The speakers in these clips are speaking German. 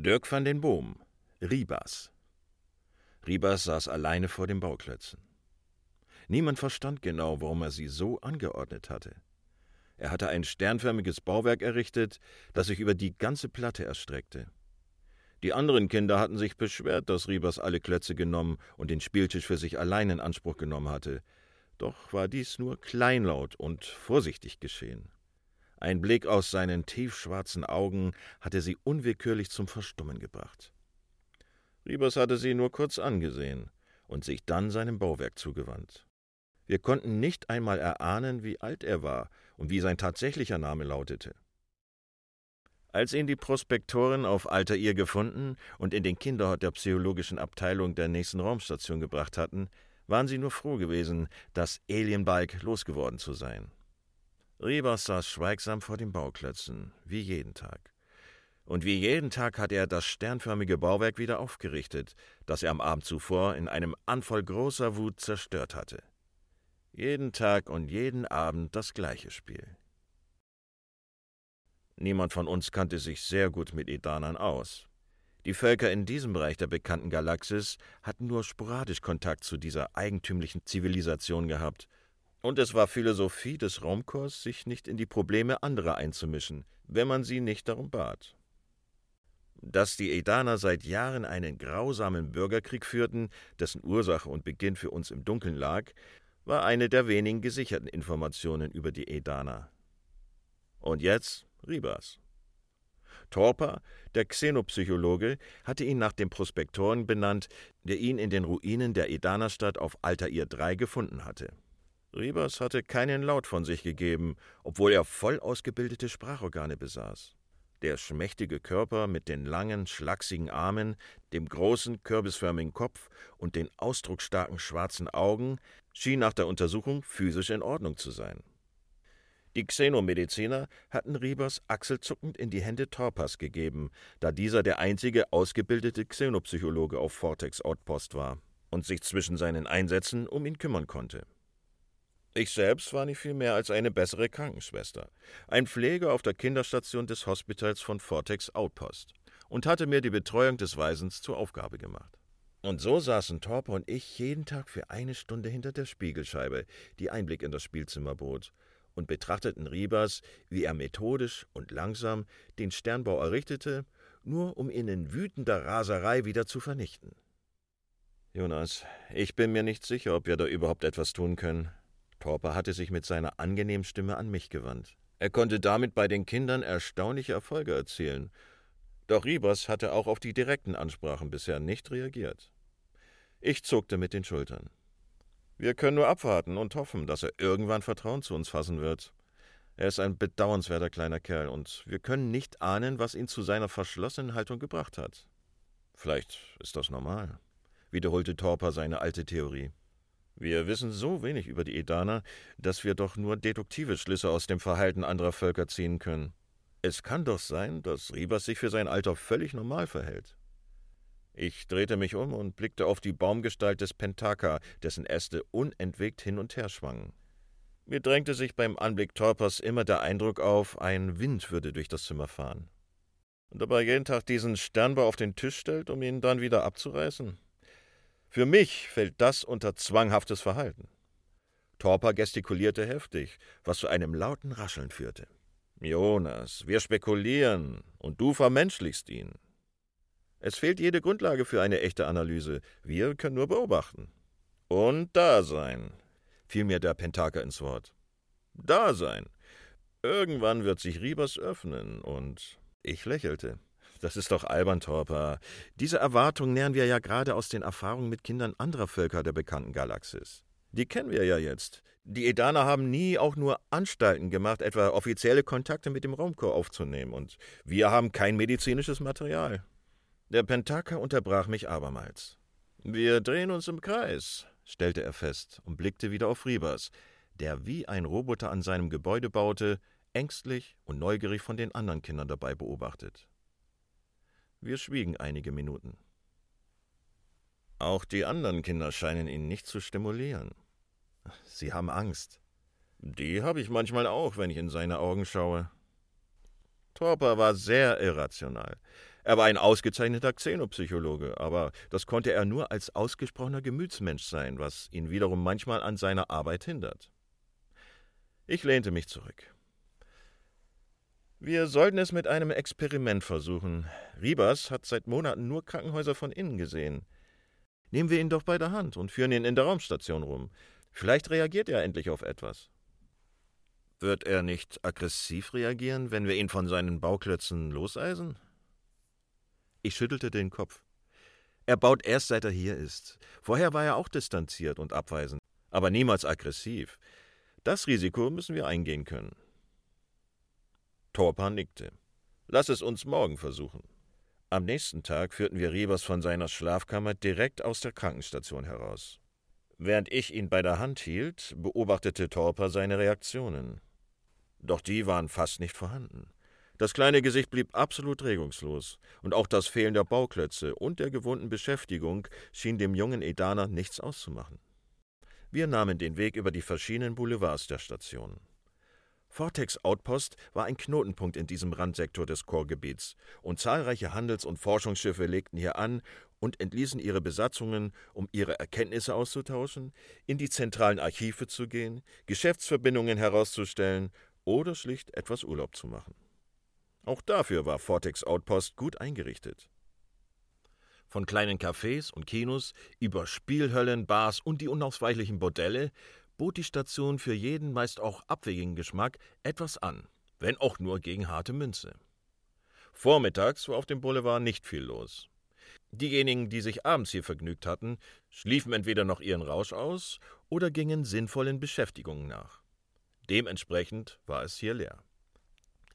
Dirk van den Boom, Ribas. Ribas saß alleine vor den Bauklötzen. Niemand verstand genau, warum er sie so angeordnet hatte. Er hatte ein sternförmiges Bauwerk errichtet, das sich über die ganze Platte erstreckte. Die anderen Kinder hatten sich beschwert, dass Ribas alle Klötze genommen und den Spieltisch für sich allein in Anspruch genommen hatte. Doch war dies nur kleinlaut und vorsichtig geschehen. Ein Blick aus seinen tiefschwarzen Augen hatte sie unwillkürlich zum Verstummen gebracht. Ribas hatte sie nur kurz angesehen und sich dann seinem Bauwerk zugewandt. Wir konnten nicht einmal erahnen, wie alt er war und wie sein tatsächlicher Name lautete. Als ihn die Prospektoren auf Alter ihr gefunden und in den Kinderhort der psychologischen Abteilung der nächsten Raumstation gebracht hatten, waren sie nur froh gewesen, das Alienbike losgeworden zu sein. Ribas saß schweigsam vor den Bauklötzen, wie jeden Tag. Und wie jeden Tag hat er das sternförmige Bauwerk wieder aufgerichtet, das er am Abend zuvor in einem Anfall großer Wut zerstört hatte. Jeden Tag und jeden Abend das gleiche Spiel. Niemand von uns kannte sich sehr gut mit Edanern aus. Die Völker in diesem Bereich der bekannten Galaxis hatten nur sporadisch Kontakt zu dieser eigentümlichen Zivilisation gehabt und es war Philosophie des Raumkorps, sich nicht in die Probleme anderer einzumischen, wenn man sie nicht darum bat. Dass die Edaner seit Jahren einen grausamen Bürgerkrieg führten, dessen Ursache und Beginn für uns im Dunkeln lag, war eine der wenigen gesicherten Informationen über die Edaner. Und jetzt Ribas. Torper, der Xenopsychologe, hatte ihn nach dem Prospektoren benannt, der ihn in den Ruinen der Edanerstadt auf Altair III gefunden hatte. Ribas hatte keinen Laut von sich gegeben, obwohl er voll ausgebildete Sprachorgane besaß. Der schmächtige Körper mit den langen, schlachsigen Armen, dem großen, kürbisförmigen Kopf und den ausdrucksstarken schwarzen Augen schien nach der Untersuchung physisch in Ordnung zu sein. Die Xenomediziner hatten Ribas achselzuckend in die Hände Torpas gegeben, da dieser der einzige ausgebildete Xenopsychologe auf Vortex Outpost war und sich zwischen seinen Einsätzen um ihn kümmern konnte. Ich selbst war nicht viel mehr als eine bessere Krankenschwester, ein Pfleger auf der Kinderstation des Hospitals von Vortex Outpost und hatte mir die Betreuung des Waisens zur Aufgabe gemacht. Und so saßen Torpe und ich jeden Tag für eine Stunde hinter der Spiegelscheibe, die Einblick in das Spielzimmer bot, und betrachteten Ribas, wie er methodisch und langsam den Sternbau errichtete, nur um ihn in wütender Raserei wieder zu vernichten. Jonas, ich bin mir nicht sicher, ob wir da überhaupt etwas tun können. Torper hatte sich mit seiner angenehmen Stimme an mich gewandt. Er konnte damit bei den Kindern erstaunliche Erfolge erzielen. Doch Ribas hatte auch auf die direkten Ansprachen bisher nicht reagiert. Ich zuckte mit den Schultern. Wir können nur abwarten und hoffen, dass er irgendwann Vertrauen zu uns fassen wird. Er ist ein bedauernswerter kleiner Kerl und wir können nicht ahnen, was ihn zu seiner verschlossenen Haltung gebracht hat. Vielleicht ist das normal, wiederholte Torper seine alte Theorie. Wir wissen so wenig über die Edaner, dass wir doch nur deduktive Schlüsse aus dem Verhalten anderer Völker ziehen können. Es kann doch sein, dass Ribas sich für sein Alter völlig normal verhält. Ich drehte mich um und blickte auf die Baumgestalt des Pentaka, dessen Äste unentwegt hin und her schwangen. Mir drängte sich beim Anblick Torpers immer der Eindruck auf, ein Wind würde durch das Zimmer fahren. Und er jeden Tag diesen Sternbau auf den Tisch stellt, um ihn dann wieder abzureißen? Für mich fällt das unter zwanghaftes Verhalten. Torper gestikulierte heftig, was zu einem lauten Rascheln führte. Jonas, wir spekulieren und du vermenschlichst ihn. Es fehlt jede Grundlage für eine echte Analyse. Wir können nur beobachten. Und da sein, fiel mir der Pentaker ins Wort. Da sein. Irgendwann wird sich Ribas öffnen und ich lächelte. Das ist doch albern, Torper. Diese Erwartung nähern wir ja gerade aus den Erfahrungen mit Kindern anderer Völker der bekannten Galaxis. Die kennen wir ja jetzt. Die Edaner haben nie auch nur Anstalten gemacht, etwa offizielle Kontakte mit dem Raumkorps aufzunehmen, und wir haben kein medizinisches Material. Der Pentaka unterbrach mich abermals. Wir drehen uns im Kreis, stellte er fest und blickte wieder auf Ribas, der wie ein Roboter an seinem Gebäude baute, ängstlich und neugierig von den anderen Kindern dabei beobachtet. Wir schwiegen einige Minuten. Auch die anderen Kinder scheinen ihn nicht zu stimulieren. Sie haben Angst. Die habe ich manchmal auch, wenn ich in seine Augen schaue. Torper war sehr irrational. Er war ein ausgezeichneter Xenopsychologe, aber das konnte er nur als ausgesprochener Gemütsmensch sein, was ihn wiederum manchmal an seiner Arbeit hindert. Ich lehnte mich zurück. Wir sollten es mit einem Experiment versuchen. Ribas hat seit Monaten nur Krankenhäuser von innen gesehen. Nehmen wir ihn doch bei der Hand und führen ihn in der Raumstation rum. Vielleicht reagiert er endlich auf etwas. Wird er nicht aggressiv reagieren, wenn wir ihn von seinen Bauklötzen loseisen? Ich schüttelte den Kopf. Er baut erst seit er hier ist. Vorher war er auch distanziert und abweisend, aber niemals aggressiv. Das Risiko müssen wir eingehen können. Torpa nickte. Lass es uns morgen versuchen. Am nächsten Tag führten wir Rebers von seiner Schlafkammer direkt aus der Krankenstation heraus. Während ich ihn bei der Hand hielt, beobachtete Torpa seine Reaktionen. Doch die waren fast nicht vorhanden. Das kleine Gesicht blieb absolut regungslos, und auch das Fehlen der Bauklötze und der gewohnten Beschäftigung schien dem jungen Edaner nichts auszumachen. Wir nahmen den Weg über die verschiedenen Boulevards der Station. Vortex Outpost war ein Knotenpunkt in diesem Randsektor des Chorgebiets, und zahlreiche Handels- und Forschungsschiffe legten hier an und entließen ihre Besatzungen, um ihre Erkenntnisse auszutauschen, in die zentralen Archive zu gehen, Geschäftsverbindungen herauszustellen oder schlicht etwas Urlaub zu machen. Auch dafür war Vortex Outpost gut eingerichtet. Von kleinen Cafés und Kinos über Spielhöllen, Bars und die unausweichlichen Bordelle bot die Station für jeden meist auch abwegigen Geschmack etwas an, wenn auch nur gegen harte Münze. Vormittags war auf dem Boulevard nicht viel los. Diejenigen, die sich abends hier vergnügt hatten, schliefen entweder noch ihren Rausch aus oder gingen sinnvollen Beschäftigungen nach. Dementsprechend war es hier leer.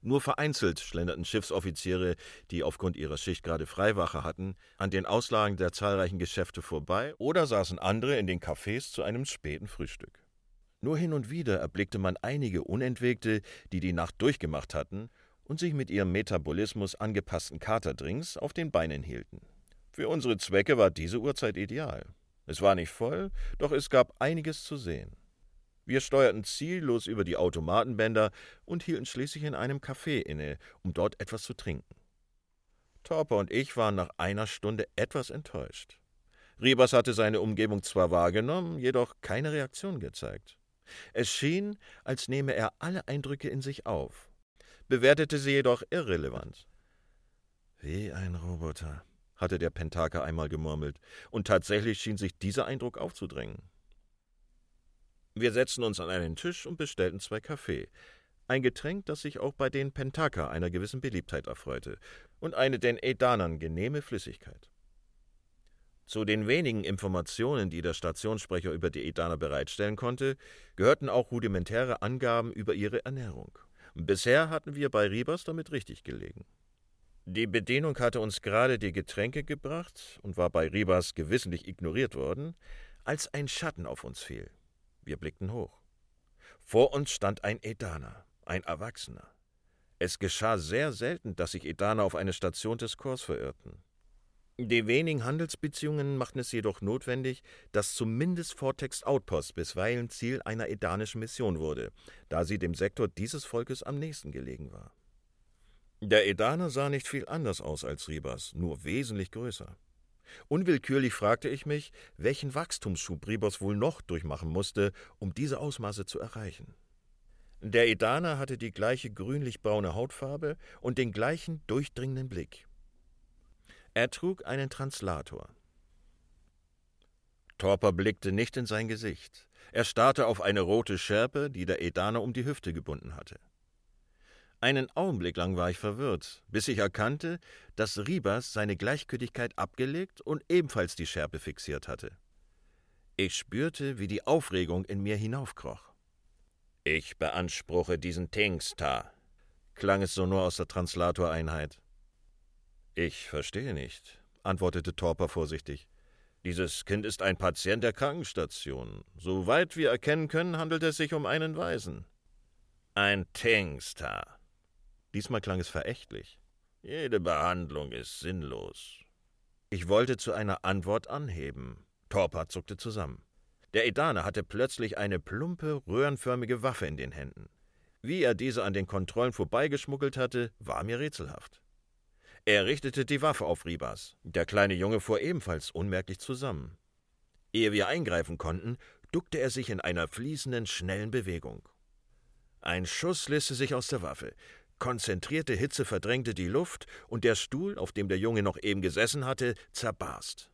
Nur vereinzelt schlenderten Schiffsoffiziere, die aufgrund ihrer Schicht gerade Freiwache hatten, an den Auslagen der zahlreichen Geschäfte vorbei oder saßen andere in den Cafés zu einem späten Frühstück. Nur hin und wieder erblickte man einige Unentwegte, die die Nacht durchgemacht hatten und sich mit ihrem Metabolismus angepassten Katerdrinks auf den Beinen hielten. Für unsere Zwecke war diese Uhrzeit ideal. Es war nicht voll, doch es gab einiges zu sehen. Wir steuerten ziellos über die Automatenbänder und hielten schließlich in einem Café inne, um dort etwas zu trinken. Torper und ich waren nach einer Stunde etwas enttäuscht. Ribas hatte seine Umgebung zwar wahrgenommen, jedoch keine Reaktion gezeigt. Es schien, als nehme er alle Eindrücke in sich auf, bewertete sie jedoch irrelevant. Wie ein Roboter, hatte der Pentaka einmal gemurmelt, und tatsächlich schien sich dieser Eindruck aufzudrängen. Wir setzten uns an einen Tisch und bestellten zwei Kaffee, ein Getränk, das sich auch bei den Pentaka einer gewissen Beliebtheit erfreute, und eine den Edanern genehme Flüssigkeit. Zu den wenigen Informationen, die der Stationssprecher über die Edaner bereitstellen konnte, gehörten auch rudimentäre Angaben über ihre Ernährung. Bisher hatten wir bei Ribas damit richtig gelegen. Die Bedienung hatte uns gerade die Getränke gebracht und war bei Ribas gewissentlich ignoriert worden, als ein Schatten auf uns fiel. Wir blickten hoch. Vor uns stand ein Edaner, ein Erwachsener. Es geschah sehr selten, dass sich Edaner auf eine Station des Korps verirrten. Die wenigen Handelsbeziehungen machten es jedoch notwendig, dass zumindest Vortex Outpost bisweilen Ziel einer edanischen Mission wurde, da sie dem Sektor dieses Volkes am nächsten gelegen war. Der Edaner sah nicht viel anders aus als Ribas, nur wesentlich größer. Unwillkürlich fragte ich mich, welchen Wachstumsschub Ribos wohl noch durchmachen musste, um diese Ausmaße zu erreichen. Der Edaner hatte die gleiche grünlich-braune Hautfarbe und den gleichen durchdringenden Blick. Er trug einen Translator. Torper blickte nicht in sein Gesicht. Er starrte auf eine rote Schärpe, die der Edaner um die Hüfte gebunden hatte. Einen Augenblick lang war ich verwirrt, bis ich erkannte, dass Ribas seine Gleichgültigkeit abgelegt und ebenfalls die Schärpe fixiert hatte. Ich spürte, wie die Aufregung in mir hinaufkroch. Ich beanspruche diesen Tingstar, klang es sonor aus der Translatoreinheit. Ich verstehe nicht, antwortete Torper vorsichtig. Dieses Kind ist ein Patient der Krankenstation. Soweit wir erkennen können, handelt es sich um einen Waisen. Ein Tingstar, Diesmal klang es verächtlich. Jede Behandlung ist sinnlos. Ich wollte zu einer Antwort anheben. Torpa zuckte zusammen. Der Edane hatte plötzlich eine plumpe, röhrenförmige Waffe in den Händen. Wie er diese an den Kontrollen vorbeigeschmuggelt hatte, war mir rätselhaft. Er richtete die Waffe auf Ribas. Der kleine Junge fuhr ebenfalls unmerklich zusammen. Ehe wir eingreifen konnten, duckte er sich in einer fließenden, schnellen Bewegung. Ein Schuss löste sich aus der Waffe. Konzentrierte Hitze verdrängte die Luft und der Stuhl, auf dem der Junge noch eben gesessen hatte, zerbarst.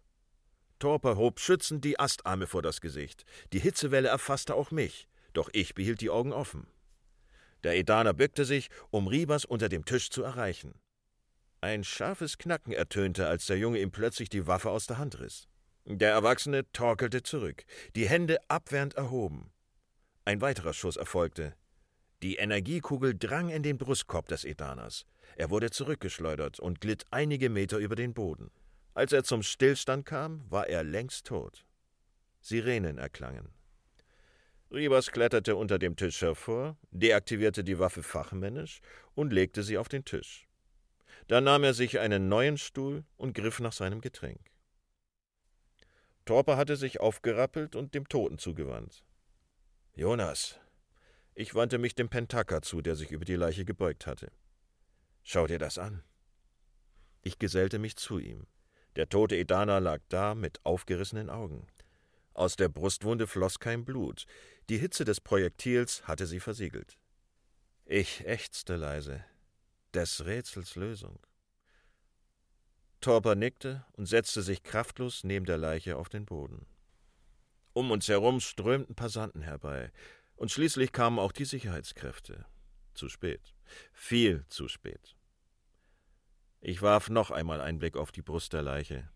Torper hob schützend die Astarme vor das Gesicht. Die Hitzewelle erfasste auch mich, doch ich behielt die Augen offen. Der Edaner bückte sich, um Ribas unter dem Tisch zu erreichen. Ein scharfes Knacken ertönte, als der Junge ihm plötzlich die Waffe aus der Hand riss. Der Erwachsene torkelte zurück, die Hände abwehrend erhoben. Ein weiterer Schuss erfolgte. Die Energiekugel drang in den Brustkorb des Edaners. Er wurde zurückgeschleudert und glitt einige Meter über den Boden. Als er zum Stillstand kam, war er längst tot. Sirenen erklangen. Ribas kletterte unter dem Tisch hervor, deaktivierte die Waffe fachmännisch und legte sie auf den Tisch. Dann nahm er sich einen neuen Stuhl und griff nach seinem Getränk. Torper hatte sich aufgerappelt und dem Toten zugewandt. Jonas, ich wandte mich dem Pentaka zu, der sich über die Leiche gebeugt hatte. Schau dir das an. Ich gesellte mich zu ihm. Der tote Edana lag da mit aufgerissenen Augen. Aus der Brustwunde floss kein Blut. Die Hitze des Projektils hatte sie versiegelt. Ich ächzte leise des Rätsels Lösung. Torper nickte und setzte sich kraftlos neben der Leiche auf den Boden. Um uns herum strömten Passanten herbei, und schließlich kamen auch die Sicherheitskräfte. Zu spät. Viel zu spät. Ich warf noch einmal einen Blick auf die Brust der Leiche.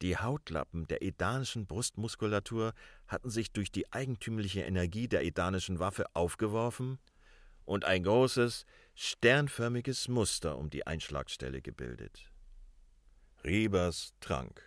Die Hautlappen der edanischen Brustmuskulatur hatten sich durch die eigentümliche Energie der edanischen Waffe aufgeworfen und ein großes, sternförmiges Muster um die Einschlagstelle gebildet. Riebers trank.